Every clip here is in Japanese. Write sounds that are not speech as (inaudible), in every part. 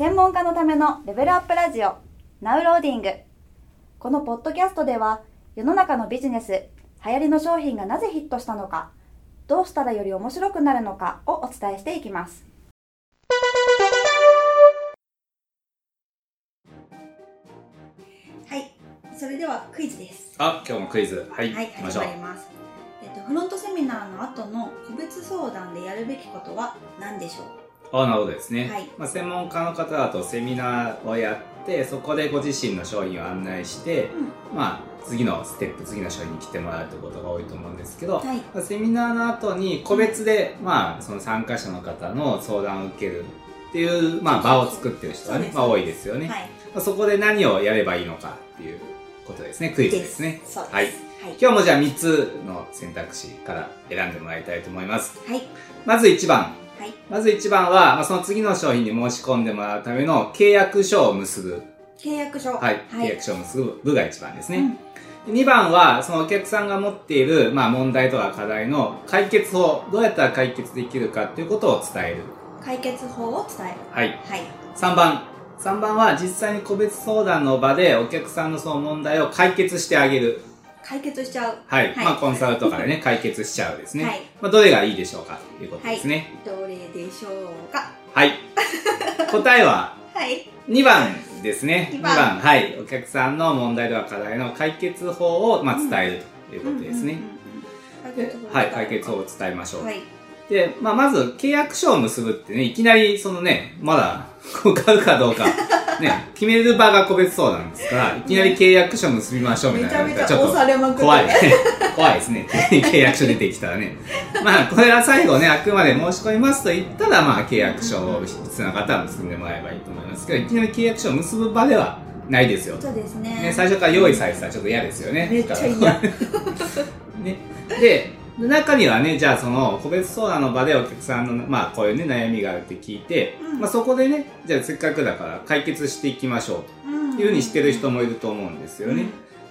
専門家のためのレベルアップラジオナウローディングこのポッドキャストでは世の中のビジネス流行りの商品がなぜヒットしたのかどうしたらより面白くなるのかをお伝えしていきますはいそれではクイズですあ、今日もクイズ。はい。はい行きましょう始ま。りますえっとフロントセミナーの後の個別相談でやるべきことは何でしょう？あ、なるほどですね。はいまあ、専門家の方だとセミナーをやって、そこでご自身の商品を案内して、まあ、次のステップ、次の商品に来てもらうということが多いと思うんですけど、はいまあセミナーの後に個別で、まあ、その参加者の方の相談を受けるっていう、まあ、場を作ってる人がねまあ、多いですよね。はいまあ、そこで何をやればいいのかっていうことですね。クイズですね。はい今日もじゃあ3つの選択肢から選んでもらいたいと思います。はいまず1番。はいまず1番は、まあ、その次の商品に申し込んでもらうための契約書を結ぶ。契約書はい。はい契約書を結ぶ部が1番ですね。うん2番は、そのお客さんが持っている、まあ、問題とか課題の解決法、どうやったら解決できるかっていうことを伝える。解決法を伝えるはい。はい3番。3番は、実際に個別相談の場でお客さんのその問題を解決してあげる。解決しちゃうはい。はいまあ、コンサルとかでね、(laughs) 解決しちゃうですね。はいまあ、どれがいいでしょうかということですね。どれでしょうかはい。(laughs) 答えは、はい2番ですね。2二番番。はい。お客さんの問題とか課題の解決法を、まあ、伝えるということですね。はい。解決法を伝えましょう。はいで、まあ、まず、契約書を結ぶってね、いきなり、そのね、まだ、(laughs) 買うかどうか、ね、決める場が個別相談ですから、いきなり契約書結びましょうみたいなめちゃ押ちょっとされまく怖い。(laughs) 怖いですね。契約書出てきたらね。まあ、これは最後ね、あくまで申し込みますと言ったら、まあ、契約書を必要な方は結んでもらえばいいと思いますけど、いきなり契約書を結ぶ場ではないですよ。そうですねね、最初から用意されてたらちょっと嫌ですよね。めっちゃ嫌 (laughs) ね。で、中にはね、じゃあその個別相談の場でお客さんの、まあこういうね、悩みがあるって聞いて、うん。まあそこでね、じゃあせっかくだから解決していきましょうと。いうふうにしてる人もいると思うんですよね。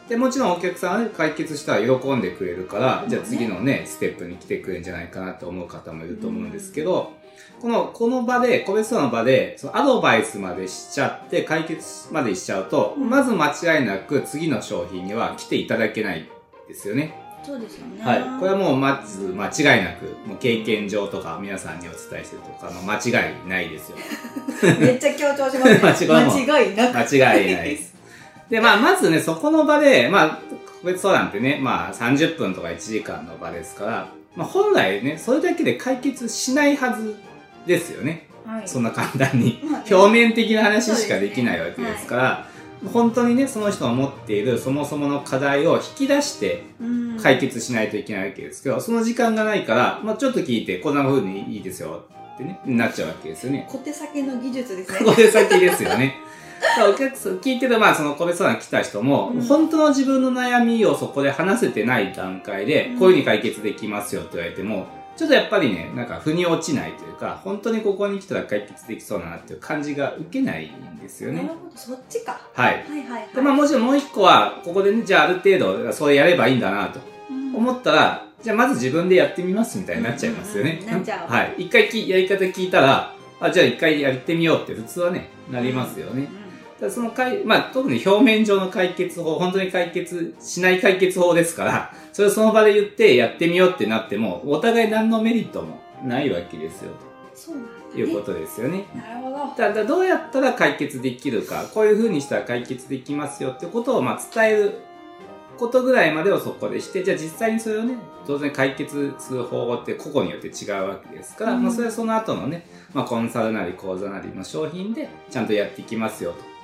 で、もちろんお客さんはね、解決したら喜んでくれるから、じゃあ次のね、ステップに来てくれるんじゃないかなと思う方もいると思うんですけど、この、この場で、個別相談の場で、そのアドバイスまでしちゃって、解決までしちゃうと、うん。まず間違いなく次の商品には来ていただけないですよね。そうですよねはい。これはもうまず間違いなく、もう経験上とか皆さんにお伝えしてるとか、まあ間違いないですよ。(laughs) めっちゃ強調しますね (laughs) 間違いも間違いなく間違いないです。で、まあ、まずね、そこの場で、まあ、個別相談ってね、まあ、30分とか1時間の場ですから、まあ、本来ね、それだけで解決しないはずですよね。はいそんな簡単に。表面的な話しかできないわけですから、本当にね、その人の持っているそもそもの課題を引き出してうん解決しないといけないわけですけど、その時間がないから、まあ、ちょっと聞いて、こんな風にいいですよってね、なっちゃうわけですよね。小手先の技術ですね (laughs) これ先ですよね。だからお客さん、聞いてる、まあ、その個別相談来た人も、うん本当の自分の悩みをそこで話せてない段階で、うんこういうふうに解決できますよって言われても、ちょっとやっぱりね、なんか腑に落ちないというか、本当にここに来たら解決できそうだなっていう感じが受けないんですよね。なるほどそっちかはい。はいはいはいで、まあもちろんもう一個は、ここでね、じゃあある程度、それやればいいんだなとうん思ったら、じゃあまず自分でやってみますみたいになっちゃいますよね。うんうんうんなっちゃうはい。一回きやり方聞いたら、あ、じゃあ一回やってみようって普通はね、なりますよね。だからそのかい、まあ、特に表面上の解決法、本当に解決しない解決法ですから、それをその場で言ってやってみようってなっても、お互い何のメリットもないわけですよ、ということですよね。なるほどだからどうやったら解決できるか、こういう風にしたら解決できますよってことを、まあ、伝えることぐらいまでをそこでして、じゃあ実際にそれをね、当然解決する方法って個々によって違うわけですから、うんまあ、それはその後のね、まあ、コンサルなり講座なりの商品でちゃんとやっていきますよと。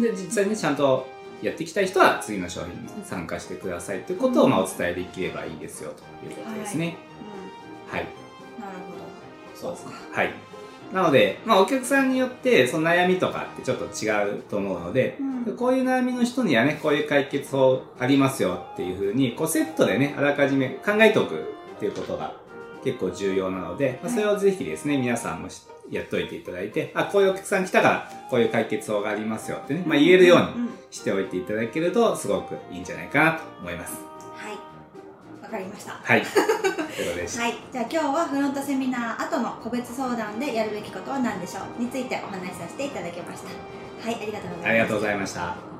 で、実際にちゃんとやっていきたい人は次の商品に参加してくださいということをまあお伝えできればいいですよということですね。はい。うんなるほど。そうかはい。なので、まあお客さんによってその悩みとかってちょっと違うと思うので、うん。こういう悩みの人にはね、こういう解決法ありますよっていうふうに、こうセットでね、あらかじめ考えておくっていうことが結構重要なので、まあそれをぜひですね、皆さんもしやっといていただいて、あ、こういうお客さん来たから、こういう解決法がありますよってね、まあ言えるようにしておいていただけると、すごくいいんじゃないかなと思います。はい。わわかりました。はい。(laughs) ということでした。はい、じゃあ今日はフロントセミナー後の個別相談でやるべきことは何でしょうについてお話しさせていただきました。はいありがとうございますありがとうございました